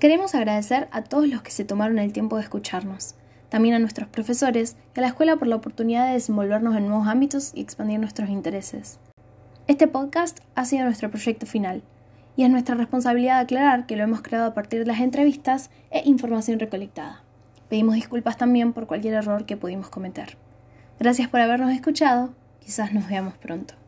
Queremos agradecer a todos los que se tomaron el tiempo de escucharnos, también a nuestros profesores y a la escuela por la oportunidad de desenvolvernos en nuevos ámbitos y expandir nuestros intereses. Este podcast ha sido nuestro proyecto final y es nuestra responsabilidad aclarar que lo hemos creado a partir de las entrevistas e información recolectada. Pedimos disculpas también por cualquier error que pudimos cometer. Gracias por habernos escuchado, quizás nos veamos pronto.